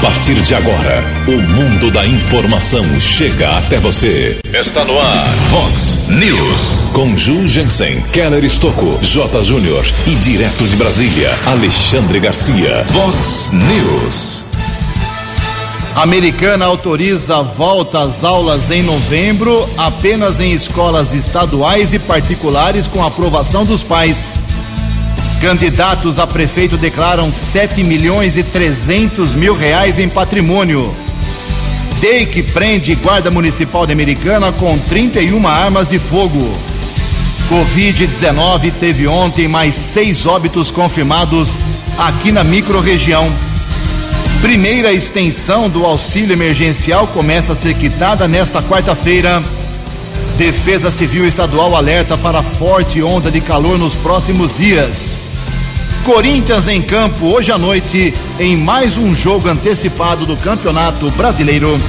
partir de agora, o mundo da informação chega até você. Está no ar, Fox News. Com Ju Jensen, Keller Estocco, J. Júnior e direto de Brasília, Alexandre Garcia. Fox News. Americana autoriza volta às aulas em novembro, apenas em escolas estaduais e particulares com aprovação dos pais. Candidatos a prefeito declaram 7 milhões e 300 mil reais em patrimônio. DEIC prende guarda municipal de Americana com 31 armas de fogo. Covid-19 teve ontem mais seis óbitos confirmados aqui na microrregião. Primeira extensão do auxílio emergencial começa a ser quitada nesta quarta-feira. Defesa Civil Estadual alerta para forte onda de calor nos próximos dias. Corinthians em campo hoje à noite em mais um jogo antecipado do Campeonato Brasileiro.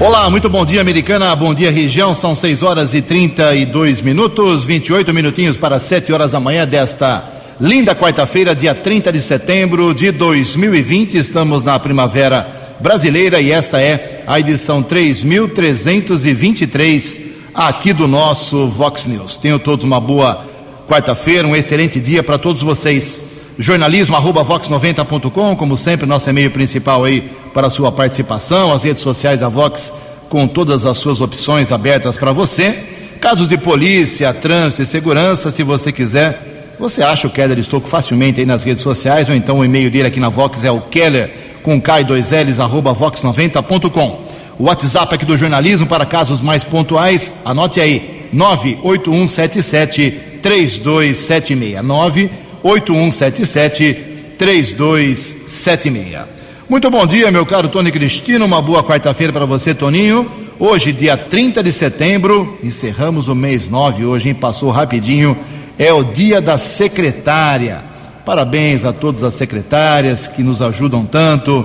Olá, muito bom dia, Americana. Bom dia, região. São 6 horas e 32 minutos, 28 minutinhos para 7 horas da manhã desta linda quarta-feira, dia 30 de setembro de 2020. Estamos na primavera brasileira e esta é a edição 3323 aqui do nosso Vox News. Tenham todos uma boa quarta-feira, um excelente dia para todos vocês. Jornalismo arroba vox90.com, como sempre, nosso e-mail principal aí para a sua participação, as redes sociais da Vox com todas as suas opções abertas para você. Casos de polícia, trânsito e segurança, se você quiser, você acha o Keller Estouco facilmente aí nas redes sociais, ou então o e-mail dele aqui na Vox é o Keller com K2Ls arroba vox90.com. O WhatsApp aqui do jornalismo para casos mais pontuais, anote aí, 98177 3276. 98177 3276. Muito bom dia, meu caro Tony Cristino. Uma boa quarta-feira para você, Toninho. Hoje, dia 30 de setembro, encerramos o mês 9 hoje, hein? Passou rapidinho. É o dia da secretária. Parabéns a todas as secretárias que nos ajudam tanto.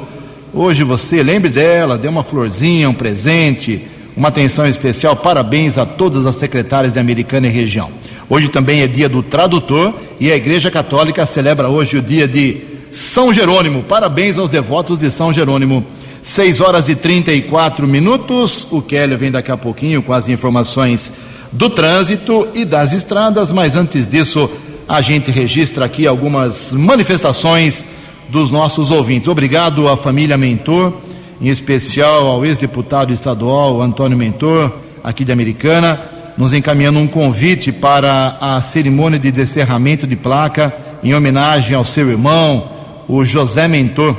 Hoje você lembre dela, dê uma florzinha, um presente, uma atenção especial. Parabéns a todas as secretárias de Americana e região. Hoje também é dia do tradutor e a Igreja Católica celebra hoje o dia de São Jerônimo. Parabéns aos devotos de São Jerônimo. 6 horas e 34 minutos. O Keller vem daqui a pouquinho com as informações do trânsito e das estradas, mas antes disso, a gente registra aqui algumas manifestações dos nossos ouvintes. Obrigado à família Mentor, em especial ao ex-deputado estadual Antônio Mentor, aqui de Americana nos encaminhando um convite para a cerimônia de descerramento de placa em homenagem ao seu irmão, o José Mentor,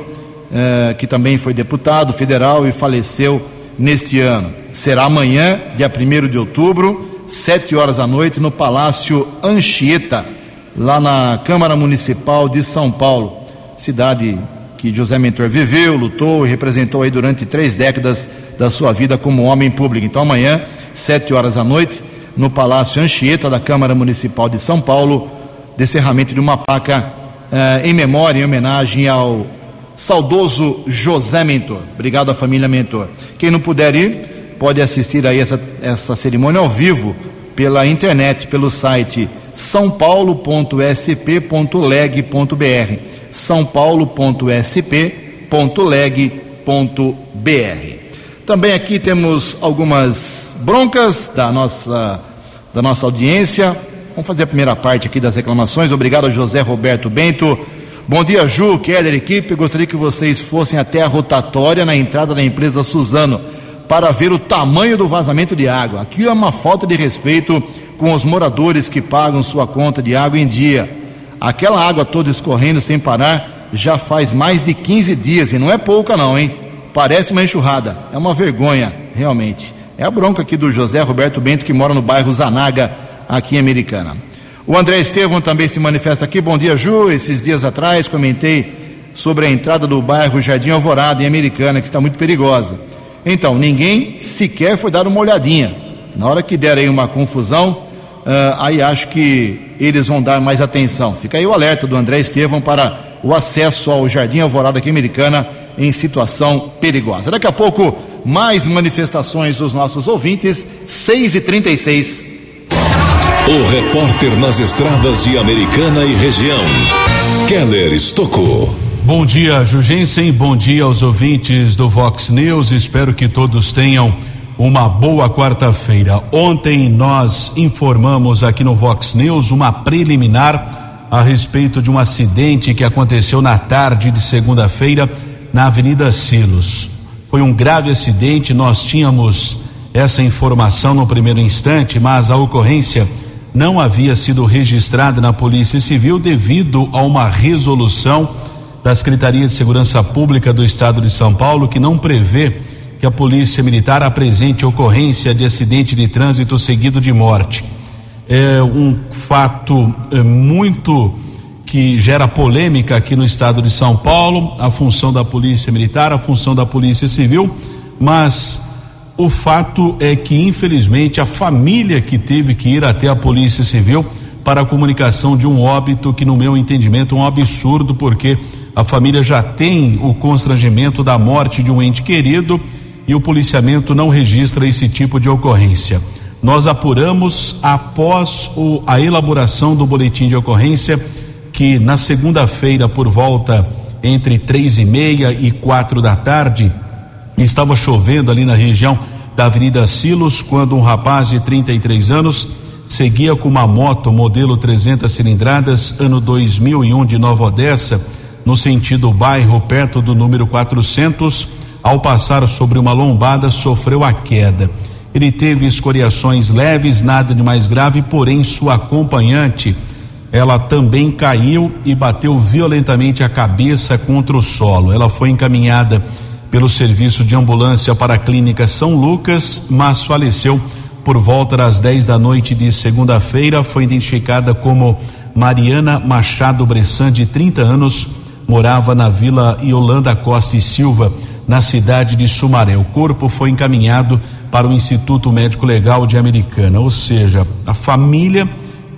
eh, que também foi deputado federal e faleceu neste ano. Será amanhã, dia 1 de outubro, sete horas da noite, no Palácio Anchieta, lá na Câmara Municipal de São Paulo, cidade que José Mentor viveu, lutou e representou aí durante três décadas da sua vida como homem público. Então amanhã, sete horas da noite, no Palácio Anchieta da Câmara Municipal de São Paulo, descerramento de uma placa eh, em memória, em homenagem ao saudoso José Mentor. Obrigado à família Mentor. Quem não puder ir, pode assistir aí essa, essa cerimônia ao vivo pela internet, pelo site sãopaulo.sp.leg.br sãopaulo.sp.leg.br Também aqui temos algumas broncas da nossa da nossa audiência. Vamos fazer a primeira parte aqui das reclamações. Obrigado José Roberto Bento. Bom dia, Ju, Keller, equipe. Gostaria que vocês fossem até a rotatória na entrada da empresa Suzano para ver o tamanho do vazamento de água. Aquilo é uma falta de respeito com os moradores que pagam sua conta de água em dia. Aquela água toda escorrendo sem parar já faz mais de 15 dias e não é pouca, não, hein? Parece uma enxurrada. É uma vergonha, realmente. É a bronca aqui do José Roberto Bento, que mora no bairro Zanaga, aqui em Americana. O André Estevam também se manifesta aqui. Bom dia, Ju. Esses dias atrás comentei sobre a entrada do bairro Jardim Alvorada, em Americana, que está muito perigosa. Então, ninguém sequer foi dar uma olhadinha. Na hora que der aí uma confusão, uh, aí acho que eles vão dar mais atenção. Fica aí o alerta do André Estevam para o acesso ao Jardim Alvorada aqui em Americana em situação perigosa. Daqui a pouco mais manifestações dos nossos ouvintes, 6 e 36 O repórter nas estradas de Americana e região, Keller Estocou. Bom dia, Jugensen. Bom dia aos ouvintes do Vox News. Espero que todos tenham uma boa quarta-feira. Ontem nós informamos aqui no Vox News uma preliminar a respeito de um acidente que aconteceu na tarde de segunda-feira na Avenida Silos. Foi um grave acidente, nós tínhamos essa informação no primeiro instante, mas a ocorrência não havia sido registrada na Polícia Civil devido a uma resolução da Secretaria de Segurança Pública do Estado de São Paulo que não prevê que a Polícia Militar apresente ocorrência de acidente de trânsito seguido de morte. É um fato é, muito que gera polêmica aqui no estado de São Paulo, a função da Polícia Militar, a função da Polícia Civil, mas o fato é que, infelizmente, a família que teve que ir até a Polícia Civil para a comunicação de um óbito que, no meu entendimento, é um absurdo, porque a família já tem o constrangimento da morte de um ente querido e o policiamento não registra esse tipo de ocorrência. Nós apuramos após o, a elaboração do boletim de ocorrência que na segunda-feira, por volta entre três e meia e quatro da tarde, Estava chovendo ali na região da Avenida Silos quando um rapaz de 33 anos seguia com uma moto modelo 300 cilindradas, ano 2001 de Nova Odessa, no sentido bairro, perto do número 400. Ao passar sobre uma lombada, sofreu a queda. Ele teve escoriações leves, nada de mais grave, porém sua acompanhante, ela também caiu e bateu violentamente a cabeça contra o solo. Ela foi encaminhada pelo serviço de ambulância para a clínica São Lucas, mas faleceu por volta das 10 da noite de segunda-feira. Foi identificada como Mariana Machado Bressan, de 30 anos, morava na Vila Yolanda Costa e Silva, na cidade de Sumaré. O corpo foi encaminhado para o Instituto Médico Legal de Americana, ou seja, a família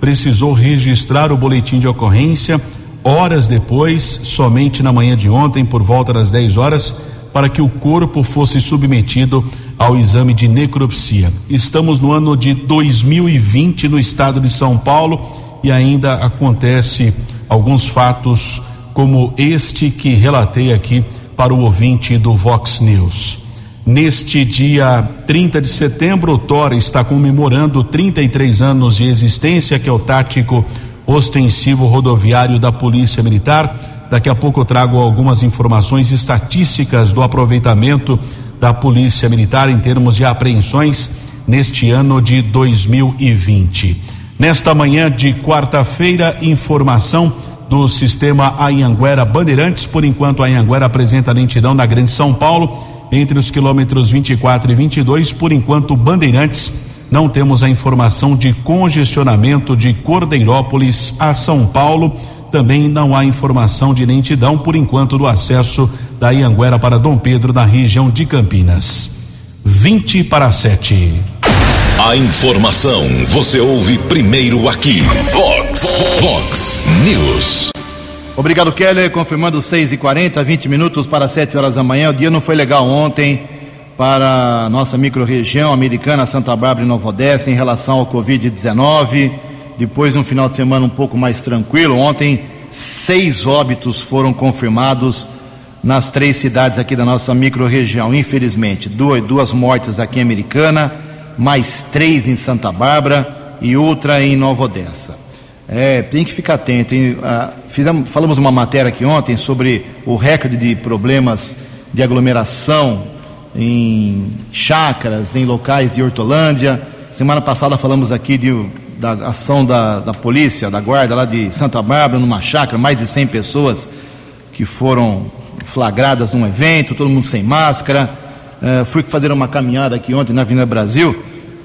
precisou registrar o boletim de ocorrência horas depois, somente na manhã de ontem, por volta das 10 horas para que o corpo fosse submetido ao exame de necropsia. Estamos no ano de 2020 no estado de São Paulo e ainda acontece alguns fatos como este que relatei aqui para o ouvinte do Vox News. Neste dia 30 de setembro, o Tora está comemorando 33 anos de existência, que é o tático ostensivo rodoviário da Polícia Militar Daqui a pouco eu trago algumas informações estatísticas do aproveitamento da Polícia Militar em termos de apreensões neste ano de 2020. Nesta manhã de quarta-feira, informação do sistema Anhanguera Bandeirantes. Por enquanto, a Anhanguera apresenta lentidão na Grande São Paulo, entre os quilômetros 24 e 22. Por enquanto, Bandeirantes, não temos a informação de congestionamento de Cordeirópolis a São Paulo também não há informação de lentidão por enquanto do acesso da Ianguera para Dom Pedro na região de Campinas. 20 para 7. A informação você ouve primeiro aqui. Vox, Vox News. Obrigado, Keller. Confirmando 6 e 40 20 minutos para 7 horas da manhã. O dia não foi legal ontem para a nossa microrregião americana, Santa Bárbara e Nova Odessa, em relação ao Covid-19 depois um final de semana um pouco mais tranquilo. Ontem, seis óbitos foram confirmados nas três cidades aqui da nossa microrregião, infelizmente. Duas, duas mortes aqui em Americana, mais três em Santa Bárbara e outra em Nova Odessa. É, tem que ficar atento. Ah, fizemos, falamos uma matéria aqui ontem sobre o recorde de problemas de aglomeração em chácaras, em locais de Hortolândia. Semana passada falamos aqui de da ação da, da polícia, da guarda lá de Santa Bárbara, numa chácara, mais de 100 pessoas que foram flagradas num evento, todo mundo sem máscara. Uh, fui fazer uma caminhada aqui ontem na Avenida Brasil.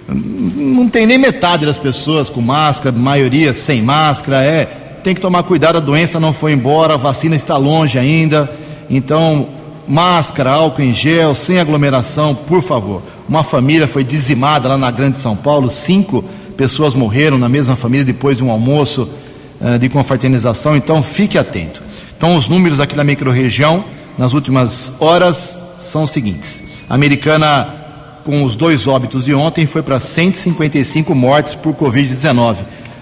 Não tem nem metade das pessoas com máscara, maioria sem máscara. É, tem que tomar cuidado, a doença não foi embora, a vacina está longe ainda. Então, máscara, álcool em gel, sem aglomeração, por favor. Uma família foi dizimada lá na Grande São Paulo, cinco pessoas morreram na mesma família depois de um almoço uh, de confraternização, então fique atento. Então, os números aqui na microrregião, nas últimas horas, são os seguintes: americana, com os dois óbitos de ontem, foi para 155 mortes por Covid-19.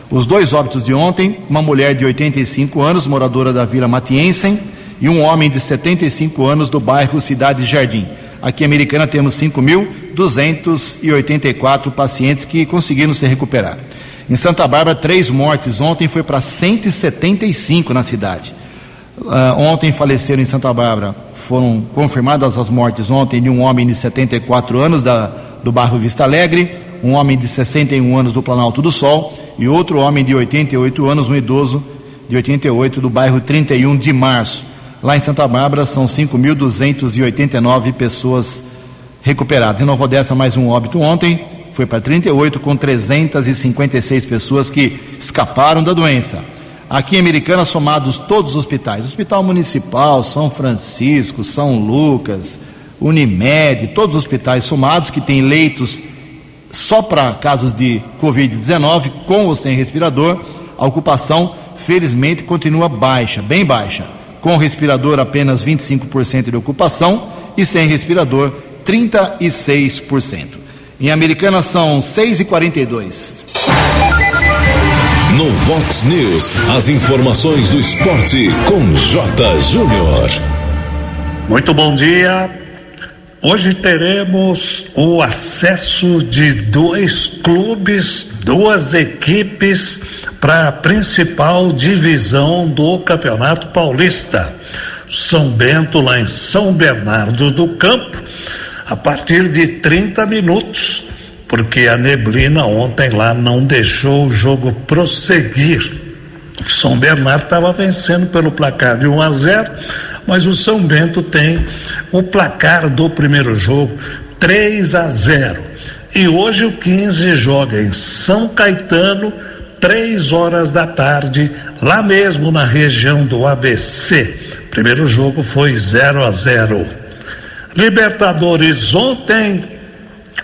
Os dois óbitos de ontem, uma mulher de 85 anos, moradora da Vila Matiensen, e um homem de 75 anos do bairro Cidade Jardim. Aqui em Americana temos 5.284 pacientes que conseguiram se recuperar. Em Santa Bárbara, três mortes ontem, foi para 175 na cidade. Uh, ontem faleceram em Santa Bárbara, foram confirmadas as mortes ontem de um homem de 74 anos da, do bairro Vista Alegre, um homem de 61 anos do Planalto do Sol e outro homem de 88 anos, um idoso de 88 do bairro 31 de Março. Lá em Santa Bárbara são 5.289 pessoas recuperadas. Em Nova Odessa, mais um óbito ontem, foi para 38, com 356 pessoas que escaparam da doença. Aqui em Americana, somados todos os hospitais: Hospital Municipal, São Francisco, São Lucas, Unimed, todos os hospitais somados que têm leitos só para casos de Covid-19, com ou sem respirador, a ocupação, felizmente, continua baixa, bem baixa. Com respirador, apenas 25% de ocupação e sem respirador, 36%. Em Americana são 6h42. No Vox News, as informações do esporte com J. Júnior. Muito bom dia. Hoje teremos o acesso de dois clubes, duas equipes para a principal divisão do Campeonato Paulista. São Bento, lá em São Bernardo do Campo, a partir de 30 minutos porque a neblina ontem lá não deixou o jogo prosseguir. O São Bernardo estava vencendo pelo placar de 1 a 0, mas o São Bento tem o placar do primeiro jogo 3 a 0. E hoje o 15 joga em São Caetano, 3 horas da tarde, lá mesmo na região do ABC. Primeiro jogo foi 0 a 0. Libertadores ontem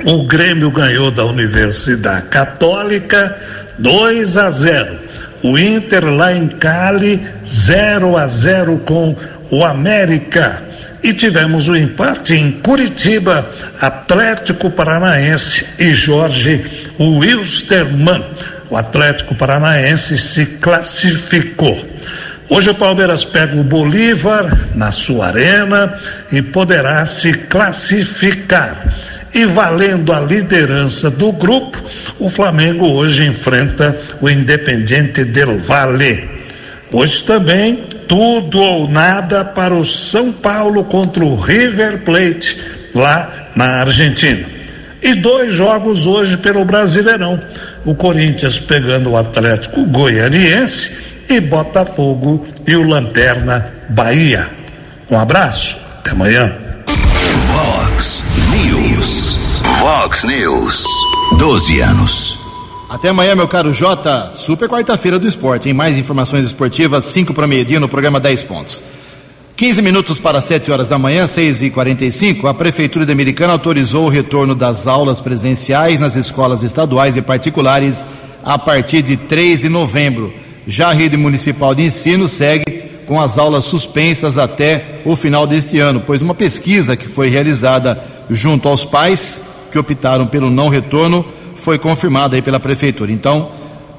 o Grêmio ganhou da Universidade Católica 2 a 0. O Inter lá em Cali 0 a 0 com o América. E tivemos o um empate em Curitiba, Atlético Paranaense e Jorge Wilstermann. O Atlético Paranaense se classificou. Hoje o Palmeiras pega o Bolívar na sua arena e poderá se classificar. E valendo a liderança do grupo, o Flamengo hoje enfrenta o Independiente del Valle. Hoje também, tudo ou nada para o São Paulo contra o River Plate, lá na Argentina. E dois jogos hoje pelo Brasileirão. O Corinthians pegando o Atlético Goianiense e Botafogo e o Lanterna Bahia. Um abraço, até amanhã. Vox News. 12 anos. Até amanhã, meu caro Jota. Super quarta-feira do esporte. Em mais informações esportivas, 5 para meio-dia no programa 10 pontos. 15 minutos para 7 horas da manhã, 6 e 45 a Prefeitura de Americana autorizou o retorno das aulas presenciais nas escolas estaduais e particulares a partir de 3 de novembro. Já a rede municipal de ensino segue com as aulas suspensas até o final deste ano, pois uma pesquisa que foi realizada junto aos pais que optaram pelo não retorno foi confirmada aí pela prefeitura. Então,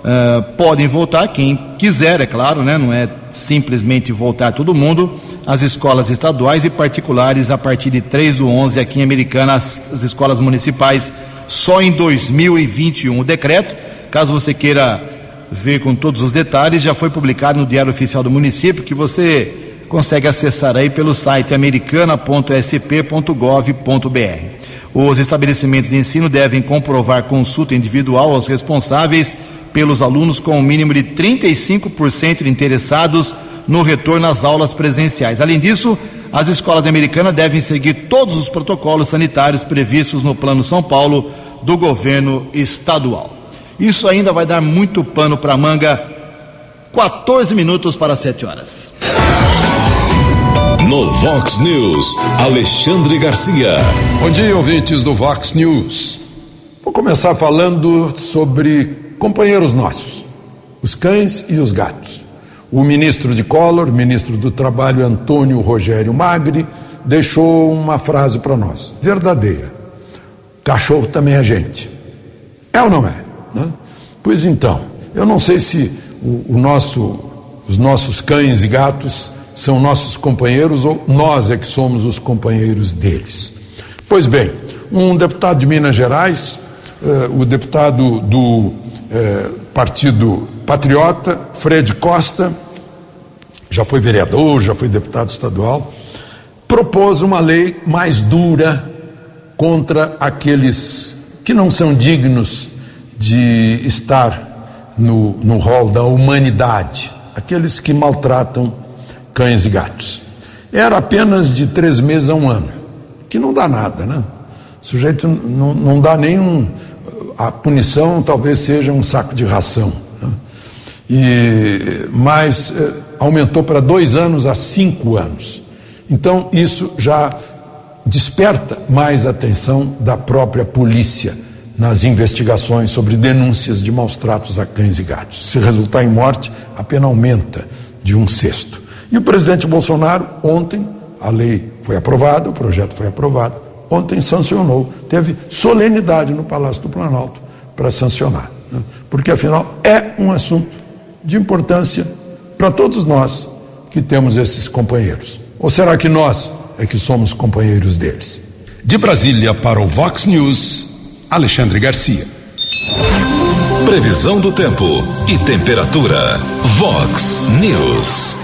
uh, podem voltar quem quiser, é claro, né? Não é simplesmente voltar todo mundo. As escolas estaduais e particulares a partir de 3 do 11 aqui em Americana, as, as escolas municipais só em 2021. O decreto, caso você queira ver com todos os detalhes, já foi publicado no Diário Oficial do Município, que você consegue acessar aí pelo site americana.sp.gov.br. Os estabelecimentos de ensino devem comprovar consulta individual aos responsáveis pelos alunos com um mínimo de 35% de interessados no retorno às aulas presenciais. Além disso, as escolas americanas devem seguir todos os protocolos sanitários previstos no Plano São Paulo do governo estadual. Isso ainda vai dar muito pano para manga. 14 minutos para 7 horas. No Vox News, Alexandre Garcia. Bom dia, ouvintes do Vox News. Vou começar falando sobre companheiros nossos, os cães e os gatos. O ministro de Collor, ministro do Trabalho Antônio Rogério Magri, deixou uma frase para nós, verdadeira. Cachorro também é gente. É ou não é? Né? Pois então, eu não sei se o, o nosso, os nossos cães e gatos são nossos companheiros ou nós é que somos os companheiros deles. Pois bem, um deputado de Minas Gerais, eh, o deputado do eh, Partido Patriota, Fred Costa, já foi vereador, já foi deputado estadual, propôs uma lei mais dura contra aqueles que não são dignos de estar no, no rol da humanidade, aqueles que maltratam cães e gatos. Era apenas de três meses a um ano, que não dá nada, né? O sujeito não, não dá nenhum. A punição talvez seja um saco de ração. Né? E, mas eh, aumentou para dois anos a cinco anos. Então, isso já desperta mais atenção da própria polícia nas investigações sobre denúncias de maus tratos a cães e gatos. Se resultar em morte, a pena aumenta de um sexto. E o presidente Bolsonaro, ontem, a lei foi aprovada, o projeto foi aprovado, ontem sancionou, teve solenidade no Palácio do Planalto para sancionar. Né? Porque, afinal, é um assunto de importância para todos nós que temos esses companheiros. Ou será que nós é que somos companheiros deles? De Brasília para o Vox News, Alexandre Garcia. Previsão do tempo e temperatura. Vox News.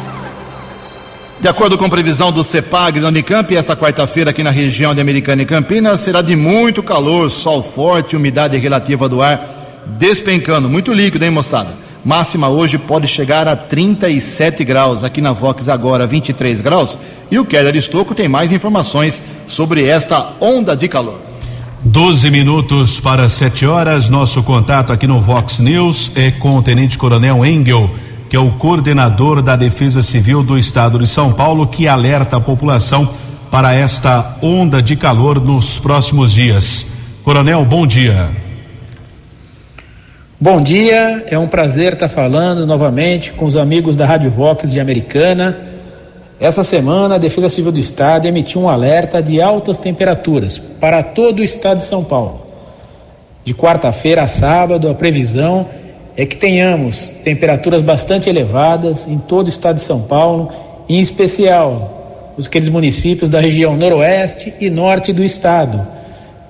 De acordo com previsão do CEPAG da Unicamp, esta quarta-feira aqui na região de Americana e Campinas será de muito calor, sol forte, umidade relativa do ar despencando. Muito líquido, hein, moçada? Máxima hoje pode chegar a 37 graus. Aqui na Vox agora 23 graus. E o Keller Estocco tem mais informações sobre esta onda de calor. 12 minutos para 7 horas. Nosso contato aqui no Vox News é com o Tenente Coronel Engel que é o coordenador da Defesa Civil do Estado de São Paulo, que alerta a população para esta onda de calor nos próximos dias. Coronel, bom dia. Bom dia, é um prazer estar falando novamente com os amigos da Rádio Vox de Americana. Essa semana, a Defesa Civil do Estado emitiu um alerta de altas temperaturas para todo o estado de São Paulo. De quarta-feira a sábado, a previsão é que tenhamos temperaturas bastante elevadas em todo o estado de São Paulo, em especial os aqueles municípios da região noroeste e norte do estado.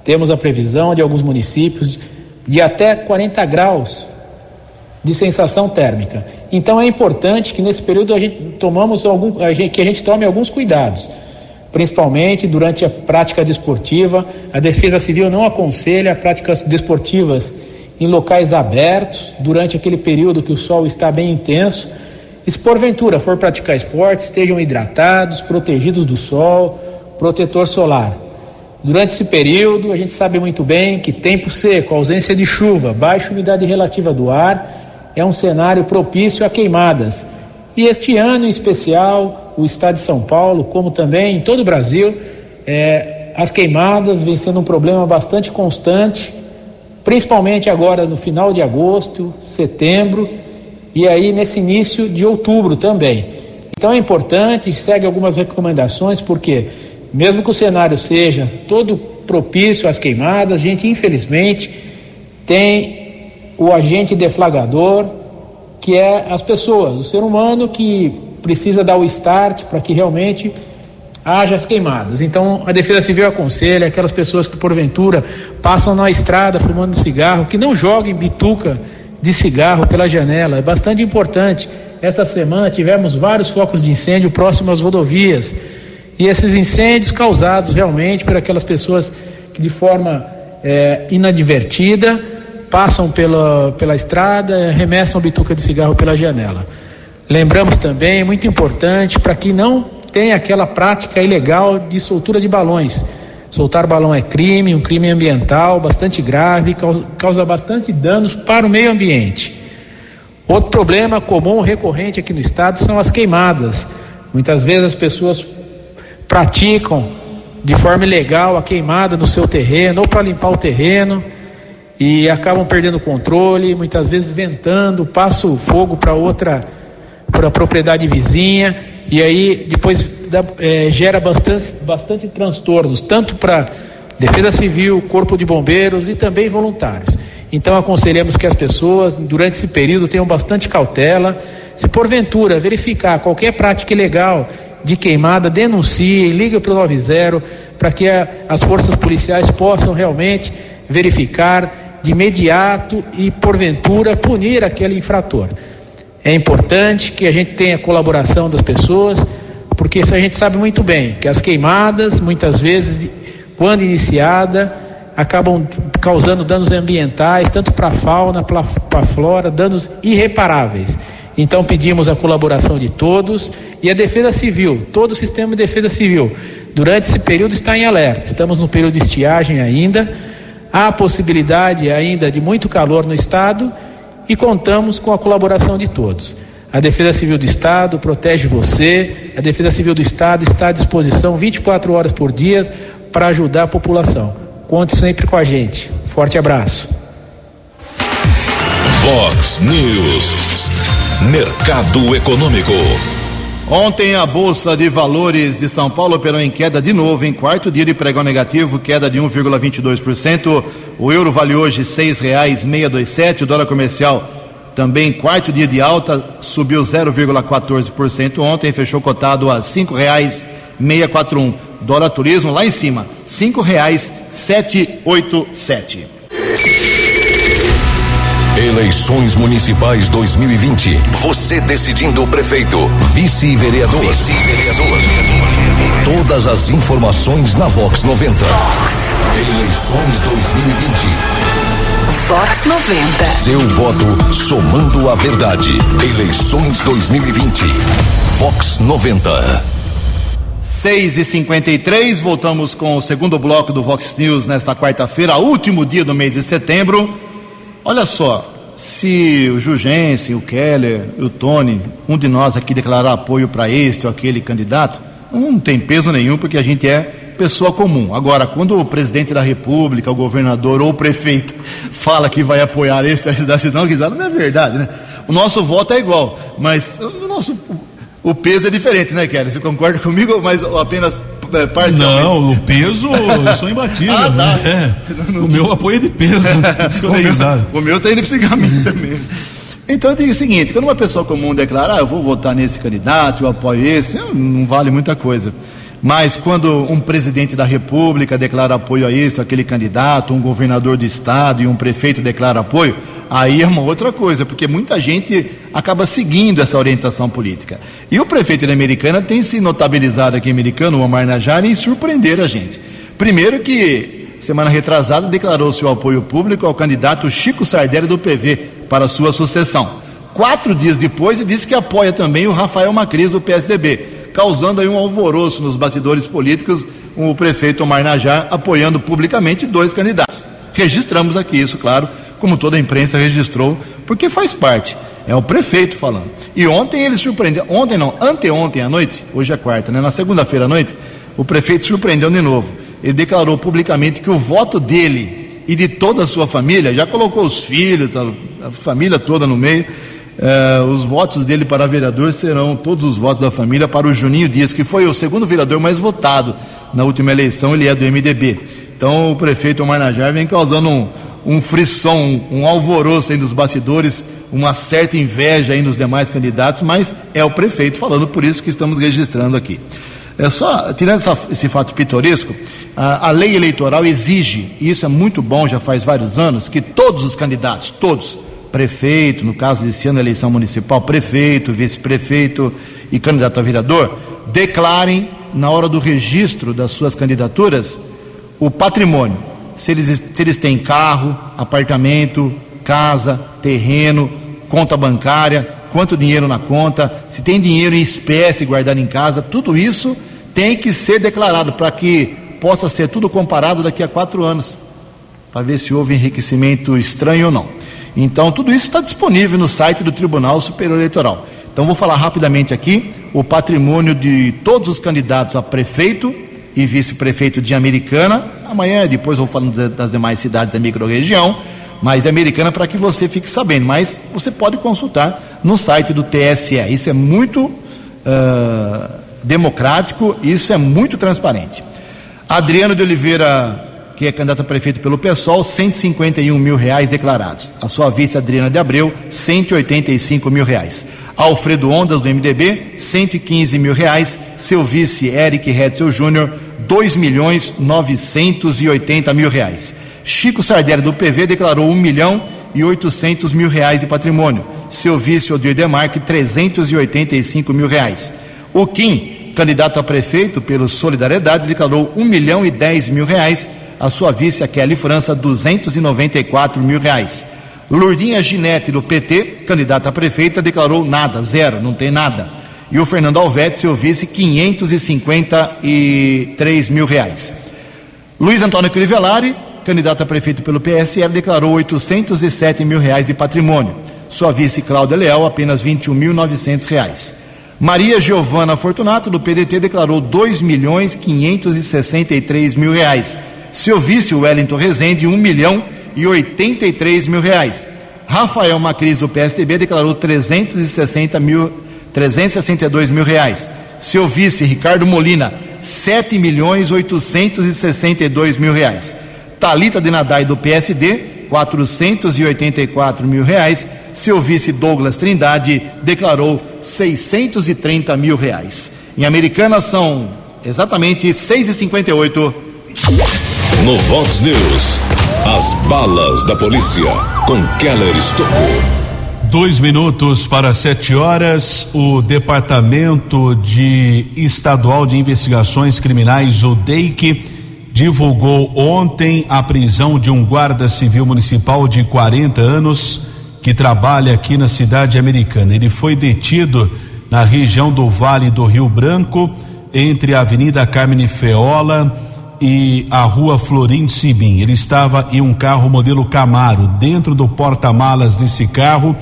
Temos a previsão de alguns municípios de até 40 graus de sensação térmica. Então é importante que nesse período a gente tomamos algum, a gente, que a gente tome alguns cuidados, principalmente durante a prática desportiva. A Defesa Civil não aconselha práticas desportivas em locais abertos durante aquele período que o sol está bem intenso. E se porventura for praticar esporte, estejam hidratados, protegidos do sol, protetor solar. Durante esse período, a gente sabe muito bem que tempo seco, ausência de chuva, baixa umidade relativa do ar é um cenário propício a queimadas. E este ano em especial, o estado de São Paulo, como também em todo o Brasil, é, as queimadas vêm sendo um problema bastante constante principalmente agora no final de agosto, setembro e aí nesse início de outubro também. Então é importante, segue algumas recomendações, porque mesmo que o cenário seja todo propício às queimadas, a gente infelizmente tem o agente deflagrador, que é as pessoas, o ser humano que precisa dar o start para que realmente haja as queimadas. Então, a Defesa Civil aconselha aquelas pessoas que, porventura, passam na estrada fumando cigarro, que não joguem bituca de cigarro pela janela. É bastante importante. Esta semana tivemos vários focos de incêndio próximo às rodovias. E esses incêndios causados realmente por aquelas pessoas que, de forma é, inadvertida, passam pela, pela estrada, remessam bituca de cigarro pela janela. Lembramos também, muito importante, para que não tem aquela prática ilegal de soltura de balões. Soltar balão é crime, um crime ambiental bastante grave, causa, causa bastante danos para o meio ambiente. Outro problema comum, recorrente aqui no estado, são as queimadas. Muitas vezes as pessoas praticam de forma ilegal a queimada no seu terreno ou para limpar o terreno e acabam perdendo o controle, muitas vezes ventando, passa o fogo para outra, para a propriedade vizinha e aí depois é, gera bastante, bastante transtornos, tanto para Defesa Civil, Corpo de Bombeiros e também voluntários. Então aconselhamos que as pessoas, durante esse período, tenham bastante cautela, se porventura verificar qualquer prática ilegal de queimada, denuncie, liga para o 90 para que a, as forças policiais possam realmente verificar de imediato e porventura punir aquele infrator. É importante que a gente tenha a colaboração das pessoas, porque a gente sabe muito bem que as queimadas, muitas vezes, quando iniciada, acabam causando danos ambientais, tanto para a fauna, para a flora, danos irreparáveis. Então pedimos a colaboração de todos e a Defesa Civil, todo o sistema de Defesa Civil, durante esse período está em alerta. Estamos no período de estiagem ainda, há possibilidade ainda de muito calor no estado e contamos com a colaboração de todos. A Defesa Civil do Estado protege você, a Defesa Civil do Estado está à disposição 24 horas por dia para ajudar a população. Conte sempre com a gente. Forte abraço. Vox News. Mercado Econômico. Ontem a Bolsa de Valores de São Paulo operou em queda de novo, em quarto dia de pregão negativo, queda de 1,22%. O euro vale hoje R$ 6,627, o dólar comercial também quarto dia de alta, subiu 0,14% ontem, fechou cotado a R$ 5,641. Dólar turismo lá em cima, R$ 5,787. Eleições Municipais 2020. Você decidindo o prefeito, vice-vereador. Vice-vereador. Todas as informações na Vox 90. Vox. Eleições 2020. Vox 90. Seu voto somando a verdade. Eleições 2020. Vox 90. 6 e 53 voltamos com o segundo bloco do Vox News nesta quarta-feira, último dia do mês de setembro. Olha só, se o Jugensen, o Keller, o Tony, um de nós aqui declarar apoio para este ou aquele candidato, não tem peso nenhum, porque a gente é pessoa comum. Agora, quando o presidente da República, o governador ou o prefeito fala que vai apoiar este da cidade, não é verdade, né? O nosso voto é igual, mas o nosso o peso é diferente, né, Kelly? Você concorda comigo? Mas apenas é, parcialmente. Não, o peso eu sou imbatível. ah, tá. Né? É. O meu apoio é de peso. o, meu, o meu tá indo caminho também. Então eu digo o seguinte: quando uma pessoa comum declara, ah, eu vou votar nesse candidato, eu apoio esse, não vale muita coisa. Mas quando um presidente da República declara apoio a este, aquele candidato, um governador do estado e um prefeito declara apoio, aí é uma outra coisa, porque muita gente acaba seguindo essa orientação política. E o prefeito da Americana tem se notabilizado aqui Americano, o Omar Najari, em surpreender a gente. Primeiro que, semana retrasada, declarou seu apoio público ao candidato Chico Sardelli do PV para sua sucessão. Quatro dias depois, ele disse que apoia também o Rafael Macris do PSDB causando aí um alvoroço nos bastidores políticos, o prefeito Omar Najar apoiando publicamente dois candidatos. Registramos aqui isso, claro, como toda a imprensa registrou, porque faz parte. É o prefeito falando. E ontem ele surpreendeu, ontem não, anteontem à noite, hoje é quarta, né? Na segunda-feira à noite, o prefeito surpreendeu de novo. Ele declarou publicamente que o voto dele e de toda a sua família, já colocou os filhos, a, família toda no meio, eh, os votos dele para vereador serão todos os votos da família para o Juninho Dias, que foi o segundo vereador mais votado na última eleição, ele é do MDB. Então o prefeito Marnajar vem causando um, um frisson, um alvoroço aí dos bastidores, uma certa inveja aí nos demais candidatos, mas é o prefeito falando, por isso que estamos registrando aqui. É só, tirando essa, esse fato pitoresco, a, a lei eleitoral exige, e isso é muito bom, já faz vários anos, que todos os candidatos, todos, prefeito, no caso desse ano, eleição municipal, prefeito, vice-prefeito e candidato a vereador, declarem, na hora do registro das suas candidaturas, o patrimônio. Se eles, se eles têm carro, apartamento, casa, terreno, conta bancária, quanto dinheiro na conta, se tem dinheiro em espécie guardado em casa, tudo isso tem que ser declarado para que possa ser tudo comparado daqui a quatro anos, para ver se houve enriquecimento estranho ou não. Então, tudo isso está disponível no site do Tribunal Superior Eleitoral. Então, vou falar rapidamente aqui o patrimônio de todos os candidatos a prefeito e vice-prefeito de Americana. Amanhã, depois, vou falando das demais cidades da microrregião, mas de Americana para que você fique sabendo. Mas você pode consultar no site do TSE. Isso é muito uh, democrático, isso é muito transparente. Adriano de Oliveira que é candidato a prefeito pelo PSOL, 151 mil reais declarados. A sua vice Adriana de Abreu, 185 mil reais. Alfredo Ondas, do MDB, 115 mil reais. Seu vice, Eric Hetzel Júnior, 2 milhões 980 mil reais. Chico Sardelli, do PV, declarou 1 milhão e 800 mil reais de patrimônio. Seu vice, Odir Demarque, 385 mil reais. O Kim, candidato a prefeito pelo Solidariedade, declarou 1 milhão e 10 mil reais. A sua vice, a Kelly França, 294 mil reais. Lourdinha Ginete, do PT, candidata a prefeita, declarou nada, zero, não tem nada. E o Fernando Alvete, seu vice, 553 mil reais. Luiz Antônio Crivellari, candidato a prefeito pelo PSL, declarou 807 mil reais de patrimônio. Sua vice, Cláudia Leal, apenas 21.900 reais. Maria Giovana Fortunato, do PDT, declarou 2 milhões 563 mil reais. Seu vice, Wellington Rezende, 1 milhão e 83 mil reais. Rafael Macris, do PSDB, declarou 360 mil, 362 mil reais. Seu vice, Ricardo Molina, 7 milhões 862 mil reais. Talita Denadai, do PSD, 484 mil reais. Seu vice, Douglas Trindade, declarou 630 mil reais. Em Americana são exatamente 6h58. No Vox News, as balas da polícia com Keller Estocou. Dois minutos para sete horas, o Departamento de Estadual de Investigações Criminais, o DEIC, divulgou ontem a prisão de um guarda civil municipal de 40 anos que trabalha aqui na cidade americana. Ele foi detido na região do Vale do Rio Branco, entre a Avenida Carmine Feola e a Rua Florim Sibim. Ele estava em um carro modelo Camaro. Dentro do porta-malas desse carro,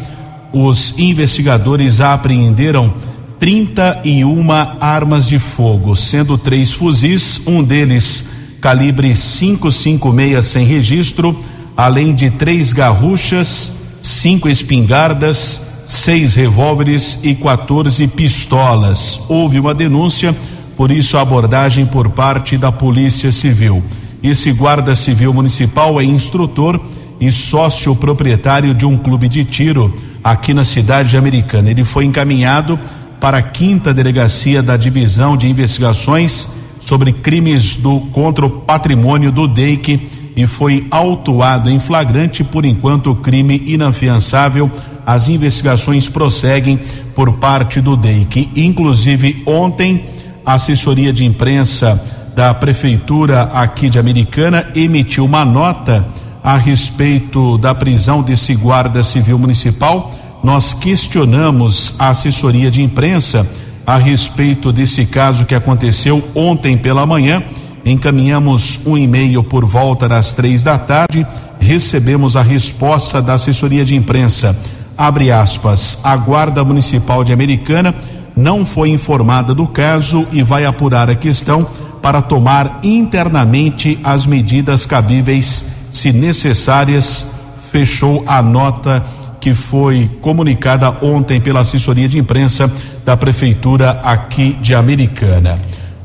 os investigadores apreenderam 31 armas de fogo, sendo três fuzis, um deles calibre 556 sem registro, além de três garruchas, cinco espingardas, seis revólveres e 14 pistolas. Houve uma denúncia, por isso a abordagem por parte da Polícia Civil. Esse guarda civil municipal é instrutor e sócio proprietário de um clube de tiro aqui na cidade americana. Ele foi encaminhado para a quinta delegacia da divisão de investigações sobre crimes do contra o patrimônio do DEIC e foi autuado em flagrante por enquanto crime inafiançável. As investigações prosseguem por parte do DEIC. Inclusive ontem a assessoria de imprensa da prefeitura aqui de Americana emitiu uma nota a respeito da prisão desse guarda civil municipal. Nós questionamos a assessoria de imprensa a respeito desse caso que aconteceu ontem pela manhã. Encaminhamos um e-mail por volta das três da tarde. Recebemos a resposta da assessoria de imprensa. Abre aspas. A Guarda Municipal de Americana não foi informada do caso e vai apurar a questão para tomar internamente as medidas cabíveis se necessárias, fechou a nota que foi comunicada ontem pela assessoria de imprensa da prefeitura aqui de Americana.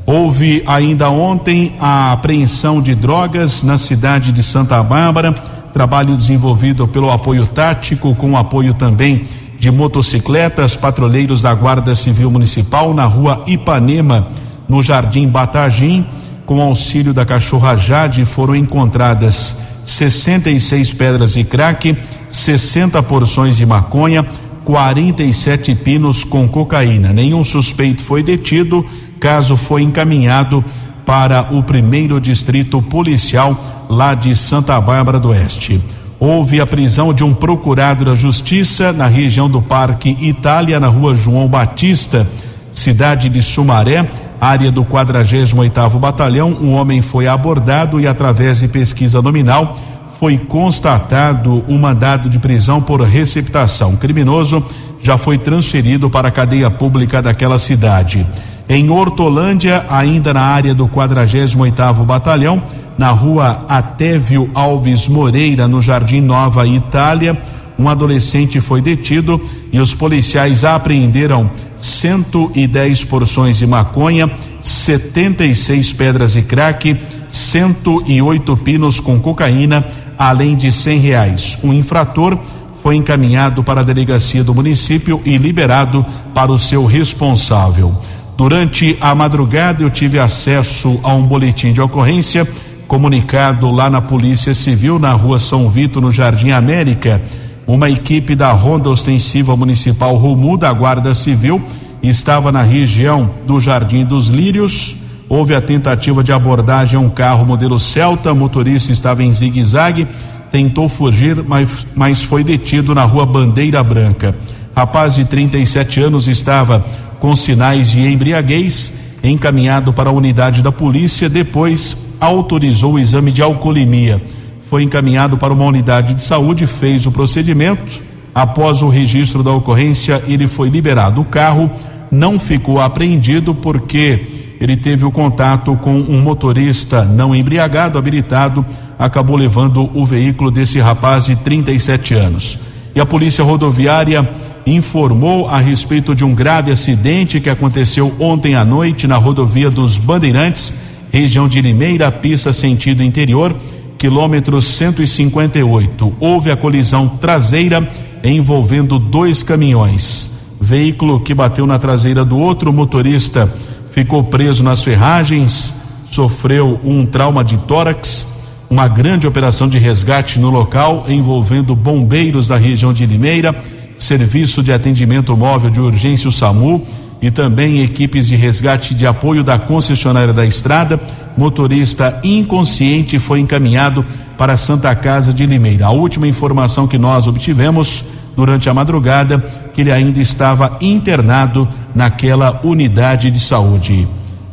Houve ainda ontem a apreensão de drogas na cidade de Santa Bárbara, trabalho desenvolvido pelo apoio tático, com apoio também de motocicletas, patrulheiros da Guarda Civil Municipal na rua Ipanema, no Jardim Batagim, com auxílio da cachorra Jade, foram encontradas 66 pedras de crack, 60 porções de maconha, 47 pinos com cocaína. Nenhum suspeito foi detido, caso foi encaminhado para o primeiro distrito policial lá de Santa Bárbara do Oeste. Houve a prisão de um procurado da Justiça na região do Parque Itália, na rua João Batista, cidade de Sumaré, área do 48º Batalhão, um homem foi abordado e através de pesquisa nominal foi constatado um mandado de prisão por receptação. O criminoso já foi transferido para a cadeia pública daquela cidade. Em Hortolândia, ainda na área do 48º Batalhão, na rua Atévio Alves Moreira, no Jardim Nova Itália, um adolescente foi detido e os policiais apreenderam 110 porções de maconha, 76 pedras de crack, 108 pinos com cocaína, além de cem reais. O infrator foi encaminhado para a delegacia do município e liberado para o seu responsável. Durante a madrugada, eu tive acesso a um boletim de ocorrência comunicado lá na Polícia Civil, na rua São Vito, no Jardim América. Uma equipe da Ronda Ostensiva Municipal Rumu da Guarda Civil estava na região do Jardim dos Lírios. Houve a tentativa de abordagem a um carro modelo Celta, o motorista estava em zigue-zague, tentou fugir, mas, mas foi detido na rua Bandeira Branca. Rapaz de 37 anos estava com sinais de embriaguez, encaminhado para a unidade da polícia, depois autorizou o exame de alcoolemia. Foi encaminhado para uma unidade de saúde, fez o procedimento. Após o registro da ocorrência, ele foi liberado. O carro não ficou apreendido porque ele teve o contato com um motorista não embriagado, habilitado, acabou levando o veículo desse rapaz de 37 anos. E a Polícia Rodoviária informou a respeito de um grave acidente que aconteceu ontem à noite na rodovia dos Bandeirantes, região de Limeira, pista sentido interior, quilômetro 158. Houve a colisão traseira envolvendo dois caminhões. Veículo que bateu na traseira do outro motorista ficou preso nas ferragens, sofreu um trauma de tórax. Uma grande operação de resgate no local envolvendo bombeiros da região de Limeira Serviço de Atendimento Móvel de Urgência, o SAMU, e também equipes de resgate de apoio da concessionária da estrada. Motorista inconsciente foi encaminhado para a Santa Casa de Limeira. A última informação que nós obtivemos durante a madrugada que ele ainda estava internado naquela unidade de saúde.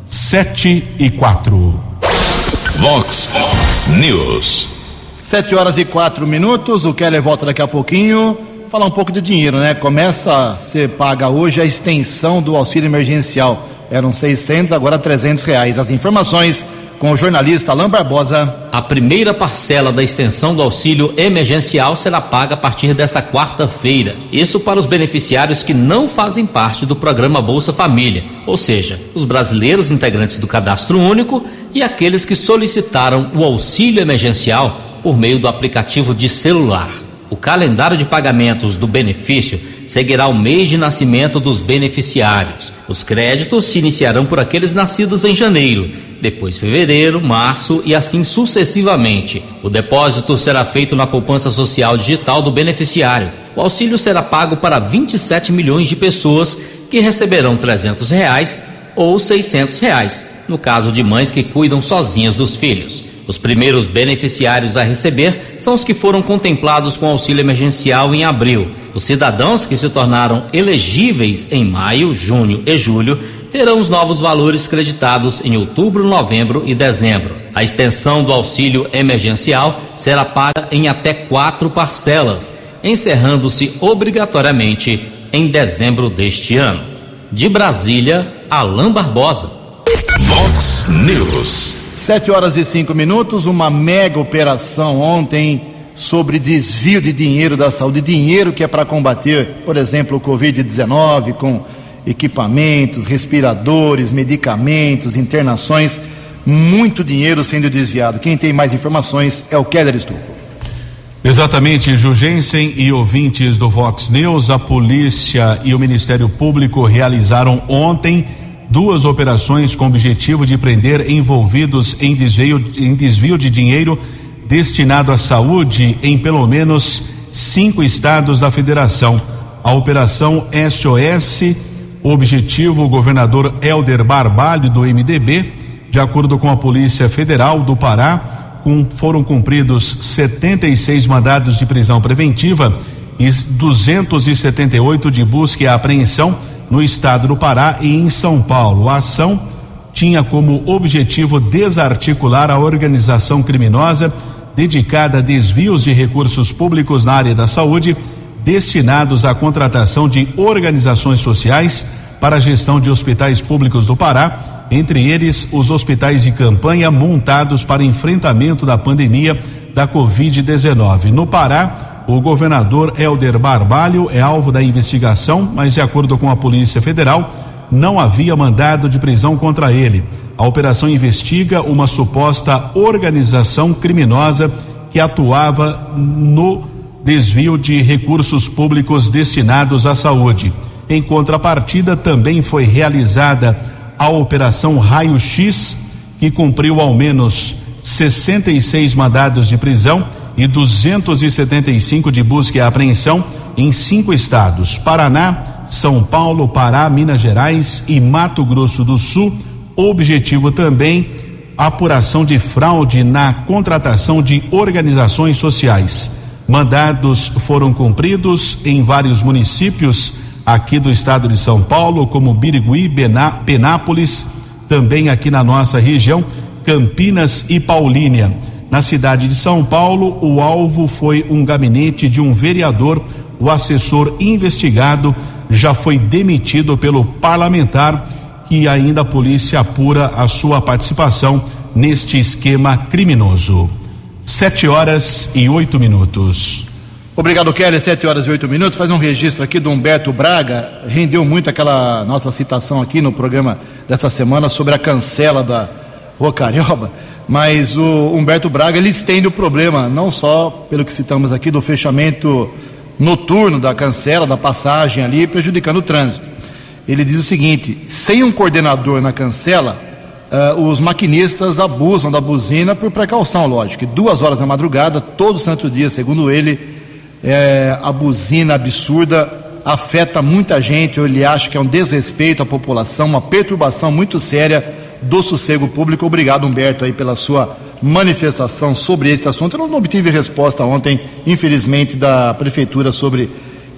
Sete e quatro. Vox News. Sete horas e quatro minutos. O Keller volta daqui a pouquinho falar um pouco de dinheiro, né? Começa a ser paga hoje a extensão do auxílio emergencial. Eram 600, agora 300 reais. As informações com o jornalista Alain Barbosa. A primeira parcela da extensão do auxílio emergencial será paga a partir desta quarta-feira. Isso para os beneficiários que não fazem parte do programa Bolsa Família, ou seja, os brasileiros integrantes do cadastro único e aqueles que solicitaram o auxílio emergencial por meio do aplicativo de celular. O calendário de pagamentos do benefício seguirá o mês de nascimento dos beneficiários. Os créditos se iniciarão por aqueles nascidos em janeiro, depois fevereiro, março e assim sucessivamente. O depósito será feito na poupança social digital do beneficiário. O auxílio será pago para 27 milhões de pessoas que receberão 300 reais ou 600 reais, no caso de mães que cuidam sozinhas dos filhos. Os primeiros beneficiários a receber são os que foram contemplados com auxílio emergencial em abril. Os cidadãos que se tornaram elegíveis em maio, junho e julho terão os novos valores creditados em outubro, novembro e dezembro. A extensão do auxílio emergencial será paga em até quatro parcelas, encerrando-se obrigatoriamente em dezembro deste ano. De Brasília, Alain Barbosa. Vox News. Sete horas e cinco minutos, uma mega operação ontem sobre desvio de dinheiro da saúde, dinheiro que é para combater, por exemplo, o Covid-19, com equipamentos, respiradores, medicamentos, internações, muito dinheiro sendo desviado. Quem tem mais informações é o Keller Estupro. Exatamente, Jugensen e ouvintes do Vox News, a polícia e o Ministério Público realizaram ontem duas operações com o objetivo de prender envolvidos em desvio, em desvio de dinheiro destinado à saúde em pelo menos cinco estados da federação. A operação SOS, objetivo, o governador Helder Barbalho, do MDB, de acordo com a Polícia Federal do Pará, com, foram cumpridos 76 mandados de prisão preventiva e 278 de busca e apreensão no estado do Pará e em São Paulo. A ação tinha como objetivo desarticular a organização criminosa dedicada a desvios de recursos públicos na área da saúde destinados à contratação de organizações sociais para a gestão de hospitais públicos do Pará, entre eles os hospitais de campanha montados para enfrentamento da pandemia da Covid-19. No Pará, o governador Helder Barbalho é alvo da investigação, mas de acordo com a Polícia Federal, não havia mandado de prisão contra ele. A operação investiga uma suposta organização criminosa que atuava no desvio de recursos públicos destinados à saúde. Em contrapartida, também foi realizada a Operação Raio X, que cumpriu ao menos 66 mandados de prisão e 275 de busca e apreensão em cinco estados: Paraná, São Paulo, Pará, Minas Gerais e Mato Grosso do Sul. Objetivo também apuração de fraude na contratação de organizações sociais. Mandados foram cumpridos em vários municípios aqui do estado de São Paulo, como Birigui, Bená, Penápolis, também aqui na nossa região, Campinas e Paulínia. Na cidade de São Paulo, o alvo foi um gabinete de um vereador. O assessor investigado já foi demitido pelo parlamentar, que ainda a polícia apura a sua participação neste esquema criminoso. Sete horas e oito minutos. Obrigado, Kelly. Sete horas e oito minutos. Faz um registro aqui do Humberto Braga. Rendeu muito aquela nossa citação aqui no programa dessa semana sobre a cancela da Rua Carioba. Mas o Humberto Braga ele estende o problema, não só pelo que citamos aqui, do fechamento noturno da cancela, da passagem ali, prejudicando o trânsito. Ele diz o seguinte: sem um coordenador na cancela, uh, os maquinistas abusam da buzina por precaução, lógico. Duas horas da madrugada, todo santo dia, segundo ele, é, a buzina absurda afeta muita gente, ele acha que é um desrespeito à população, uma perturbação muito séria do sossego público. Obrigado, Humberto, aí pela sua manifestação sobre esse assunto. Eu não obtive resposta ontem, infelizmente, da prefeitura sobre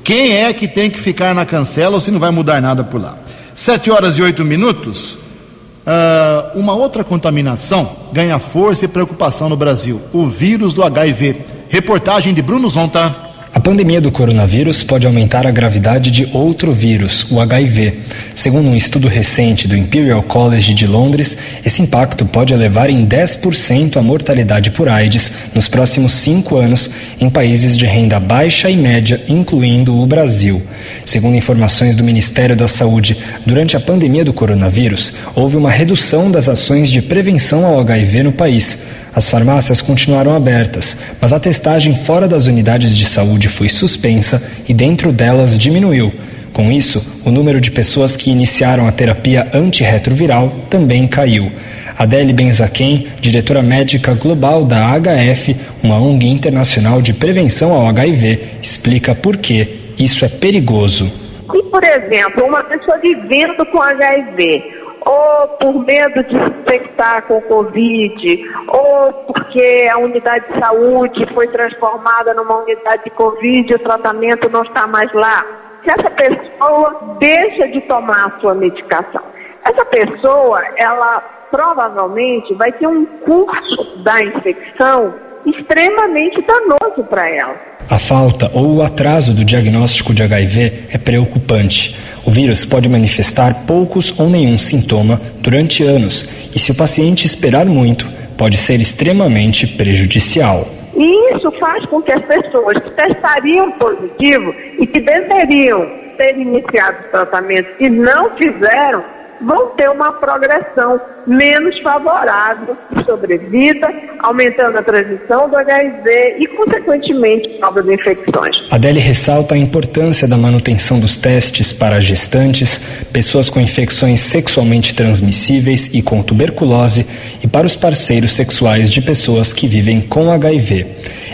quem é que tem que ficar na cancela ou se não vai mudar nada por lá. Sete horas e oito minutos. Uh, uma outra contaminação ganha força e preocupação no Brasil: o vírus do HIV. Reportagem de Bruno Zonta. A pandemia do coronavírus pode aumentar a gravidade de outro vírus, o HIV. Segundo um estudo recente do Imperial College de Londres, esse impacto pode elevar em 10% a mortalidade por AIDS nos próximos cinco anos em países de renda baixa e média, incluindo o Brasil. Segundo informações do Ministério da Saúde, durante a pandemia do coronavírus, houve uma redução das ações de prevenção ao HIV no país. As farmácias continuaram abertas, mas a testagem fora das unidades de saúde foi suspensa e dentro delas diminuiu. Com isso, o número de pessoas que iniciaram a terapia antirretroviral também caiu. Adele Benzaquem, diretora médica global da HF, uma ONG internacional de prevenção ao HIV, explica por que isso é perigoso. E, por exemplo, uma pessoa vivendo com HIV, ou por medo de se infectar com Covid, ou porque a unidade de saúde foi transformada numa unidade de Covid e o tratamento não está mais lá. Se essa pessoa deixa de tomar a sua medicação, essa pessoa, ela provavelmente vai ter um curso da infecção extremamente danoso para ela. A falta ou o atraso do diagnóstico de HIV é preocupante. O vírus pode manifestar poucos ou nenhum sintoma durante anos e, se o paciente esperar muito, pode ser extremamente prejudicial. E isso faz com que as pessoas que testariam positivo e que deveriam ter iniciado o tratamento e não fizeram, vão ter uma progressão menos favorável sobrevida, aumentando a transmissão do HIV e, consequentemente, novas infecções. Adele ressalta a importância da manutenção dos testes para gestantes, pessoas com infecções sexualmente transmissíveis e com tuberculose e para os parceiros sexuais de pessoas que vivem com HIV.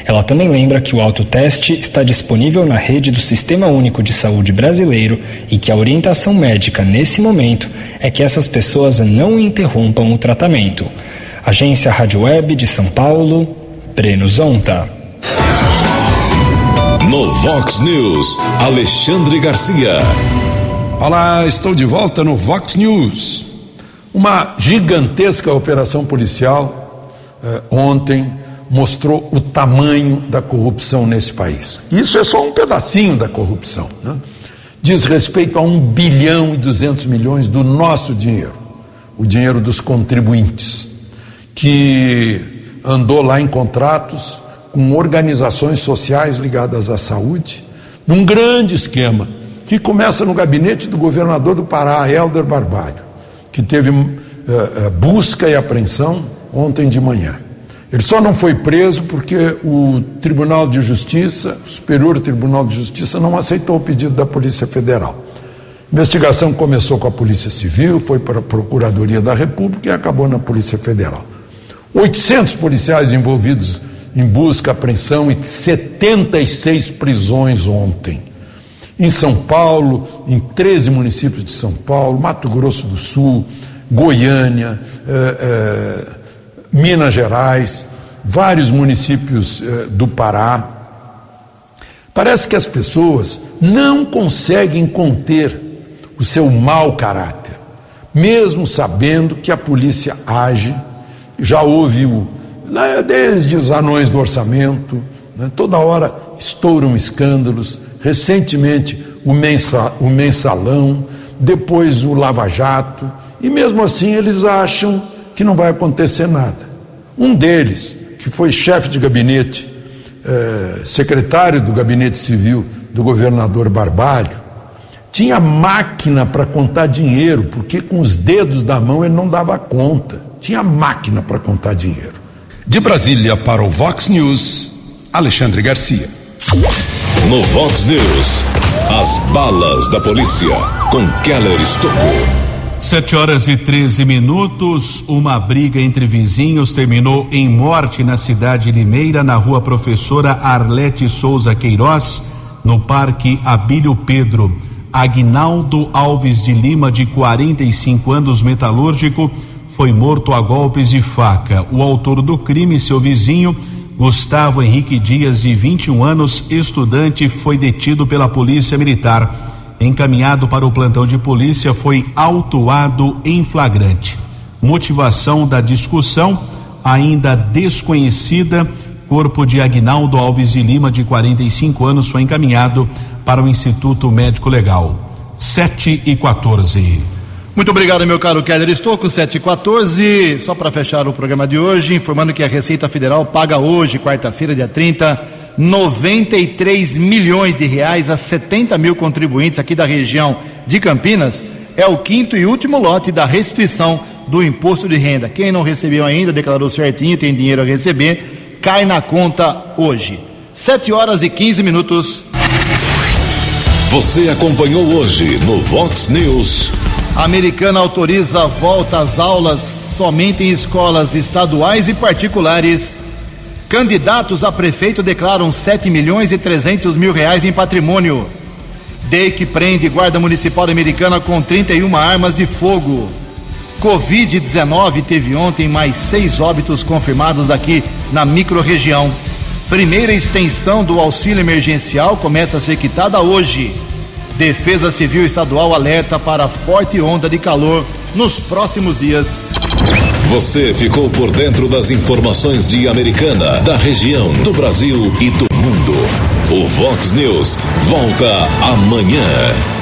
Ela também lembra que o autoteste está disponível na rede do Sistema Único de Saúde Brasileiro e que a orientação médica nesse momento é que essas pessoas não interrompam o tratamento. Agência Rádio Web de São Paulo, Breno Zonta. No Vox News, Alexandre Garcia. Olá, estou de volta no Vox News. Uma gigantesca operação policial eh, ontem mostrou o tamanho da corrupção nesse país. Isso é só um pedacinho da corrupção. Né? Diz respeito a um bilhão e duzentos milhões do nosso dinheiro, o dinheiro dos contribuintes, que andou lá em contratos com organizações sociais ligadas à saúde, num grande esquema que começa no gabinete do governador do Pará, Helder Barbalho, que teve uh, uh, busca e apreensão ontem de manhã Ele só não foi preso porque o Tribunal de Justiça, o Superior Tribunal de Justiça, não aceitou o pedido da Polícia Federal. Investigação começou com a Polícia Civil, foi para a Procuradoria da República e acabou na Polícia Federal. 800 policiais envolvidos em busca, apreensão e 76 prisões ontem. Em São Paulo, em 13 municípios de São Paulo, Mato Grosso do Sul, Goiânia, eh, eh, Minas Gerais, vários municípios eh, do Pará. Parece que as pessoas não conseguem conter o seu mau caráter, mesmo sabendo que a polícia age. Já houve o, desde os anões do orçamento, né, toda hora estouram escândalos. Recentemente, o, mensa, o mensalão, depois o Lava Jato, e mesmo assim eles acham que não vai acontecer nada. Um deles, que foi chefe de gabinete, eh, secretário do gabinete civil do governador Barbalho, tinha máquina para contar dinheiro, porque com os dedos da mão ele não dava conta. Tinha máquina para contar dinheiro. De Brasília para o Vox News, Alexandre Garcia. No Vox News, as balas da polícia com Keller Estocou. Sete horas e 13 minutos. Uma briga entre vizinhos terminou em morte na cidade Limeira, na rua Professora Arlete Souza Queiroz, no Parque Abílio Pedro. Agnaldo Alves de Lima, de 45 anos, metalúrgico, foi morto a golpes de faca. O autor do crime, seu vizinho, Gustavo Henrique Dias, de 21 anos, estudante, foi detido pela Polícia Militar encaminhado para o plantão de polícia, foi autuado em flagrante. Motivação da discussão ainda desconhecida. Corpo de Agnaldo Alves de Lima, de 45 anos, foi encaminhado para o Instituto Médico Legal. 7 e 14. Muito obrigado, meu caro Keller Estouco, 7 e 14. Só para fechar o programa de hoje, informando que a Receita Federal paga hoje, quarta-feira, dia 30 93 milhões de reais a 70 mil contribuintes aqui da região de Campinas. É o quinto e último lote da restituição do imposto de renda. Quem não recebeu ainda, declarou certinho, tem dinheiro a receber, cai na conta hoje. 7 horas e 15 minutos. Você acompanhou hoje no Vox News. A americana autoriza a volta às aulas somente em escolas estaduais e particulares Candidatos a prefeito declaram 7 milhões e 300 mil reais em patrimônio. DEIC prende guarda municipal americana com 31 armas de fogo. Covid-19 teve ontem mais seis óbitos confirmados aqui na microrregião. Primeira extensão do auxílio emergencial começa a ser quitada hoje. Defesa Civil Estadual alerta para forte onda de calor nos próximos dias. Você ficou por dentro das informações de Americana, da região, do Brasil e do mundo. O Vox News volta amanhã.